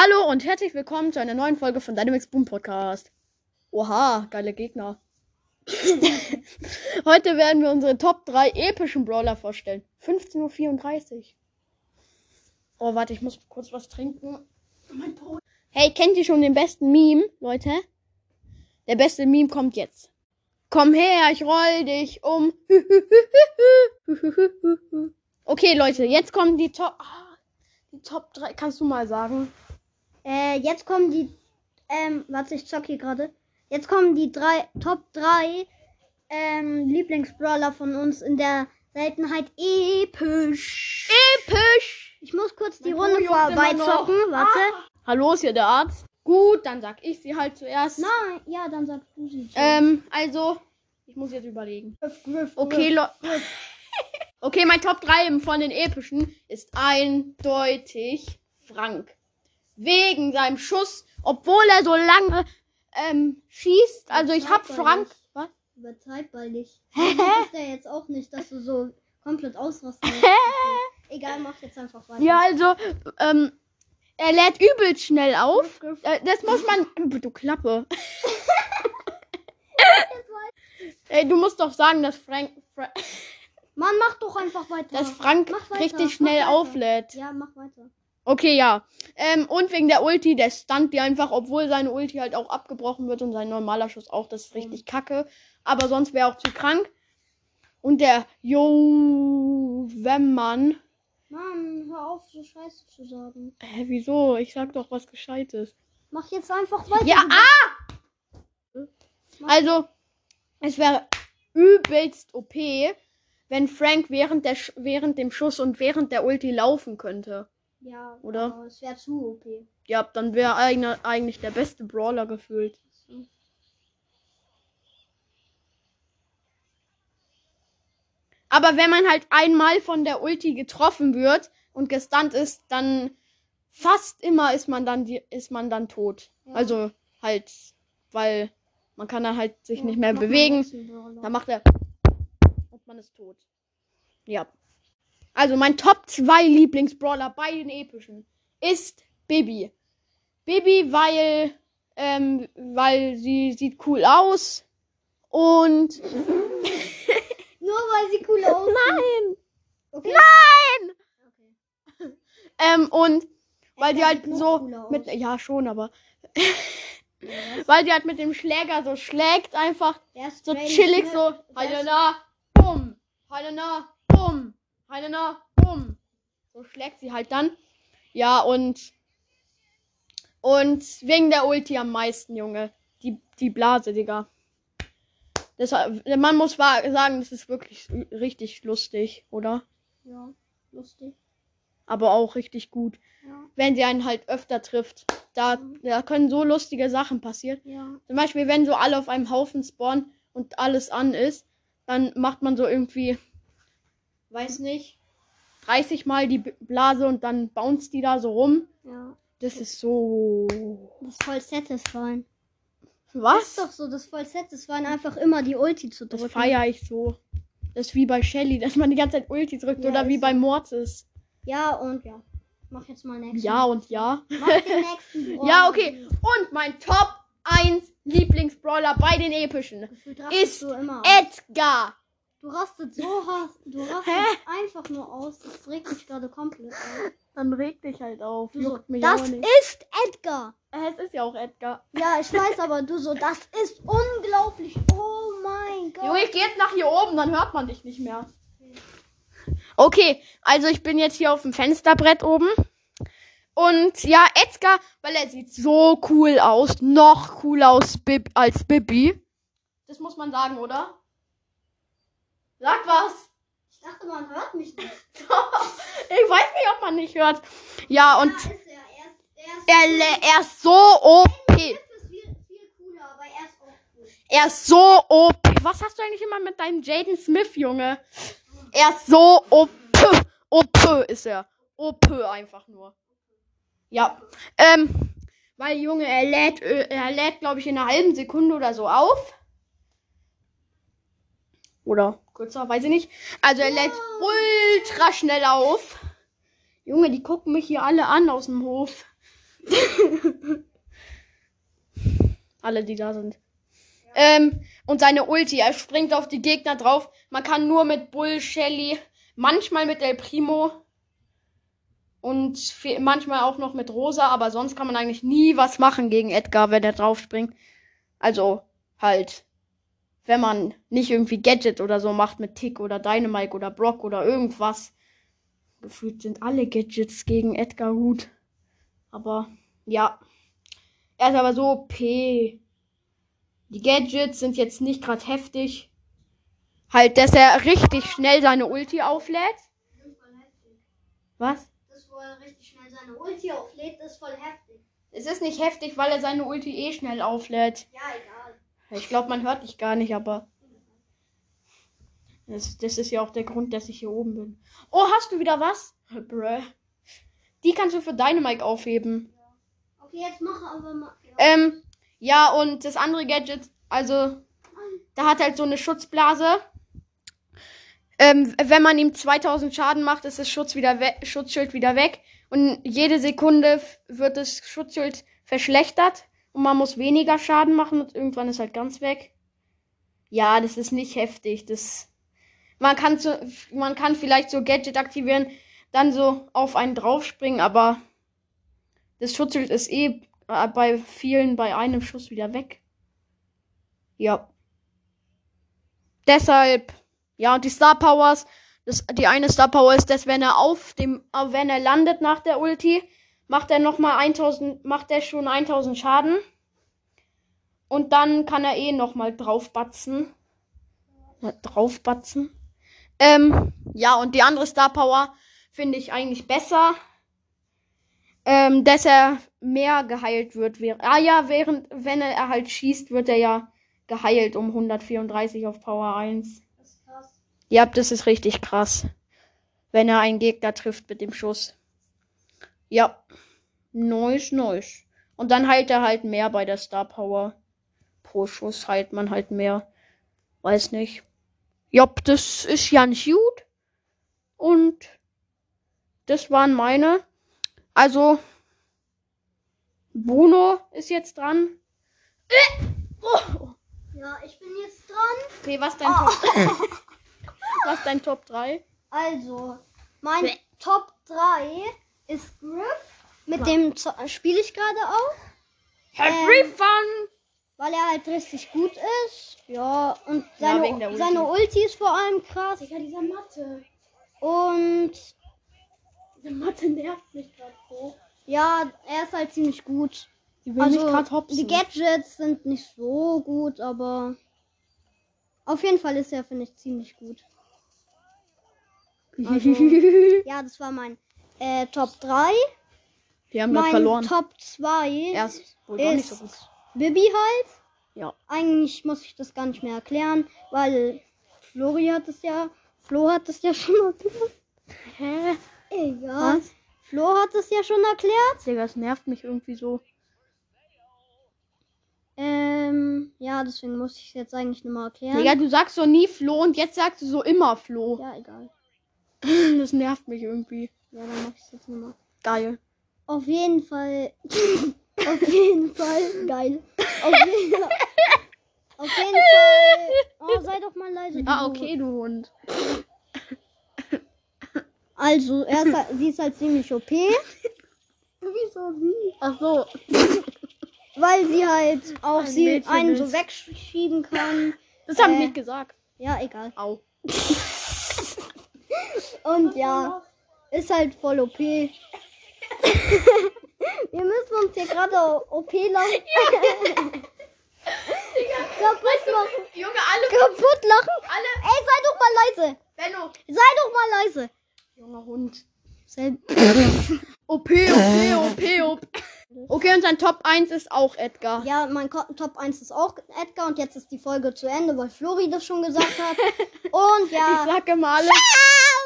Hallo und herzlich willkommen zu einer neuen Folge von Dynamics Boom Podcast. Oha, geile Gegner. Heute werden wir unsere Top 3 epischen Brawler vorstellen. 15.34 Uhr. Oh, warte, ich muss kurz was trinken. Hey, kennt ihr schon den besten Meme, Leute? Der beste Meme kommt jetzt. Komm her, ich roll dich um. Okay, Leute, jetzt kommen die Top. Ah, die Top 3. Kannst du mal sagen? Äh, jetzt kommen die. Ähm, warte, ich zock hier gerade. Jetzt kommen die drei Top 3 ähm, Lieblingsbrawler von uns in der Seltenheit episch. Episch! Ich muss kurz die Runde vorbeizocken. Warte. Hallo, ist hier der Arzt. Gut, dann sag ich sie halt zuerst. Nein, ja, dann sagst du sie. Ähm, also, ich muss jetzt überlegen. Griff, griff, Okay, griff. Leute. Okay, mein Top 3 von den epischen ist eindeutig Frank. Wegen seinem Schuss, obwohl er so lange ähm, schießt. Also ich hab Frank. Was? Übertreib mal nicht. Das ja jetzt auch nicht, dass du so komplett. Okay. Egal, mach jetzt einfach weiter. Ja, also, ähm, er lädt übelst schnell auf. Äh, das muss man. Du Klappe. Ey, du musst doch sagen, dass Frank, Fra Mann, mach doch einfach weiter. dass Frank weiter, richtig schnell auflädt. Ja, mach weiter. Okay, ja. Ähm, und wegen der Ulti, der stunt die einfach, obwohl seine Ulti halt auch abgebrochen wird und sein normaler Schuss auch, das ist richtig kacke. Aber sonst wäre auch zu krank. Und der Jo, wenn man. Mann, hör auf, so Scheiße zu sagen. Hä, wieso? Ich sag doch was Gescheites. Mach jetzt einfach weiter. Ja, ah! Also, es wäre übelst OP, wenn Frank während, der Sch während dem Schuss und während der Ulti laufen könnte. Ja, Oder? aber es wäre zu OP. Ja, dann wäre eigentlich, der beste Brawler gefühlt. Aber wenn man halt einmal von der Ulti getroffen wird und gestunt ist, dann fast immer ist man dann die, ist man dann tot. Ja. Also halt, weil man kann dann halt sich Ja, nicht mehr bewegen. Dann macht er und man ist tot. Ja. Also mein Top 2 Lieblingsbrawler bei den epischen ist Bibi. Bibi, weil ähm, weil sie sieht cool aus und Nur weil sie cool aussieht. nein, Okay. nein, okay. ähm, und weil die Edgar halt so aus. mit ja schon, aber Ja, weil die halt mit dem Schläger so schlägt einfach so chillig so ist- Helena, bumm, Helena, bumm, Helena, bumm. So schlägt sie halt dann. Ja, und und wegen der Ulti am meisten, Junge. Die, die Blase, Digga. Deshalb, man muss sagen, das ist wirklich richtig lustig, oder? Ja, lustig. Aber auch richtig gut. Ja, Wenn sie einen halt öfter trifft. Da, da können so lustige Sachen passieren. ja. Zum Beispiel, wenn so alle auf einem Haufen spawnen und alles an ist, dann macht man so irgendwie, weiß nicht, 30 Mal die Blase und dann bounce die da so rum. ja. Das ist so. Das ist voll satisfying. Das Was? ist doch so, das ist voll satisfying, einfach immer die Ulti zu Das drücken. feiere ich so. Das ist wie bei Shelly, dass man die ganze Zeit Ulti drückt Ja, oder wie ist bei so. Mortis. Ja, und ja. Mach jetzt mal nächsten. Ja und ja. Mach den nächsten. Ja, okay. Und mein Top 1 Lieblingsbrawler bei den epischen ist. Edgar. Du rastet so hast, du rastet einfach nur aus. Das regt mich gerade komplett auf. Dann reg dich halt auf. Du so, Juckt mich das auch nicht. ist Edgar. Äh, Es ist ja auch Edgar. Ja, ich weiß, aber du so, das ist unglaublich. Oh mein Gott. Junge, ich geh jetzt nach hier oben, dann hört man dich nicht mehr. Okay, also ich bin jetzt hier auf dem Fensterbrett oben. Und ja, Edgar, weil er sieht so cool aus. Noch cooler aus Bib als Bibi. Das muss man sagen, oder? Sag was. Ich dachte, man hört mich nicht. ich weiß nicht, ob man nicht hört. Ja, und Ja, ist er. Er ist, er er, ist so OP. Er ist. Er ist so OP. Was hast du eigentlich immer mit deinem Jaden Smith, Junge? Er ist so OP. OP ist er. OP einfach nur. Ja. Ähm, weil, Junge, er lädt, äh, er lädt, glaube ich, in einer halben Sekunde oder so auf. Oder kürzer, weiß ich nicht. Also er lädt ultra schnell auf. Junge, die gucken mich hier alle an aus dem Hof. Alle, die da sind. Ähm, und seine Ulti, er springt auf die Gegner drauf. Man kann nur mit Bull, Shelly, manchmal mit El Primo und manchmal auch noch mit Rosa, aber sonst kann man eigentlich nie was machen gegen Edgar, wenn er drauf springt. Also halt, wenn man nicht irgendwie Gadget oder so macht mit Tick oder Dynamite oder Brock oder irgendwas. Gefühlt sind alle Gadgets gegen Edgar gut. Aber ja. Er ist aber so OP. Die Gadgets sind jetzt nicht gerade heftig. Halt, dass er richtig schnell seine Ulti auflädt. Was? Das, wo er richtig schnell seine Ulti auflädt, ist voll heftig. Es ist nicht heftig, weil er seine Ulti eh schnell auflädt. Ja, egal. Ich glaube, man hört dich gar nicht, aber. Das, das ist ja auch der Grund, dass ich hier oben bin. Oh, hast du wieder was? Bruh. Die kannst du für Dynamite aufheben. Okay, jetzt mach aber mal. Ja. Ähm, ja, und das andere Gadget, also, da hat halt so eine Schutzblase. Ähm, wenn man ihm 2000 Schaden macht, ist das Schutz wieder Schutzschild wieder weg. Und jede Sekunde wird das Schutzschild verschlechtert. Und man muss weniger Schaden machen und irgendwann ist halt ganz weg. Ja, das ist nicht heftig. Das, man kann so, man kann vielleicht so Gadget aktivieren, dann so auf einen draufspringen, aber das Schutzschild ist eh äh, bei vielen bei einem Schuss wieder weg. Ja. Deshalb, ja, und die Star Powers, das, die eine Star Power ist, dass wenn er auf dem, äh, wenn er landet nach der Ulti, macht er nochmal 1000, macht er schon 1000 Schaden. Und dann kann er eh nochmal draufbatzen. Ja, draufbatzen. Ähm, ja, und die andere Star Power finde ich eigentlich besser. Ähm, dass er mehr geheilt wird. Ah ja, während, wenn er halt schießt, wird er ja geheilt um 134 auf Power 1. Das ist krass. Ja, das ist richtig krass. Wenn er einen Gegner trifft mit dem Schuss. Ja. Nice, nice. Und dann heilt er halt mehr bei der Star Power. Pro Schuss heilt man halt mehr. Weiß nicht. Jopp, das ist ganz gut. Und das waren meine. Also, Bruno ist jetzt dran. Äh! Oh. Ja, ich bin jetzt dran. Okay, was dein Top? was dein Top 3? Also, mein Top 3 ist Griff. Mit dem spiele ich gerade auch. Happy Fun! Weil er halt richtig gut ist. Ja, und Ja, seine, der Ulti. seine Ulti ist vor allem krass. Digga, dieser Mathe. Und Diese Mathe nervt mich gerade so. ja, er ist halt ziemlich gut. Die will Also, gerade hopsen. die Gadgets sind nicht so gut, aber auf jeden Fall ist er, finde ich, ziemlich gut. Also, ja, das war mein äh, Top 3. Wir haben gerade Mein verloren. Top 2 Er ist so. Bibi halt. Ja. Eigentlich muss ich das gar nicht mehr erklären, weil Flori hat es ja, Flo hat es ja schon erklärt. Hä? Egal. Was? Flo hat es ja schon erklärt. Digga, das nervt mich irgendwie so. Ähm, ja, deswegen muss ich es jetzt eigentlich nochmal erklären. Digga, du sagst so nie Flo und jetzt sagst du so immer Flo. Ja, egal. Das nervt mich irgendwie. Ja, dann mach ich es jetzt nochmal. Geil. Auf jeden Fall. auf jeden Fall. Geil. Auf jeden Fall. Auf jeden Fall. Oh, sei doch mal leise. Ah, okay, du Hund. Also, er ist, halt- sie ist halt ziemlich OP, Wieso sie? Ach so. weil sie halt auch Ein sie Mädchen einen ist. so wegschieben kann. Das haben Äh. ich nicht gesagt. Ja, egal. Au. Und ja, ist halt voll OP. Wir müssen uns hier gerade OP lachen. kaputt machen. Junge, alle. Kaputt lachen. Alle. Ey, sei doch mal leise. Benno. Sei doch mal leise. Junger Hund. OP, OP, OP, OP. Okay, und sein Top 1 ist auch Edgar. Ja, mein Top 1 ist auch Edgar und jetzt ist die Folge zu Ende, weil Flori das schon gesagt hat. Und Ich ja. sag immer alle. Ciao!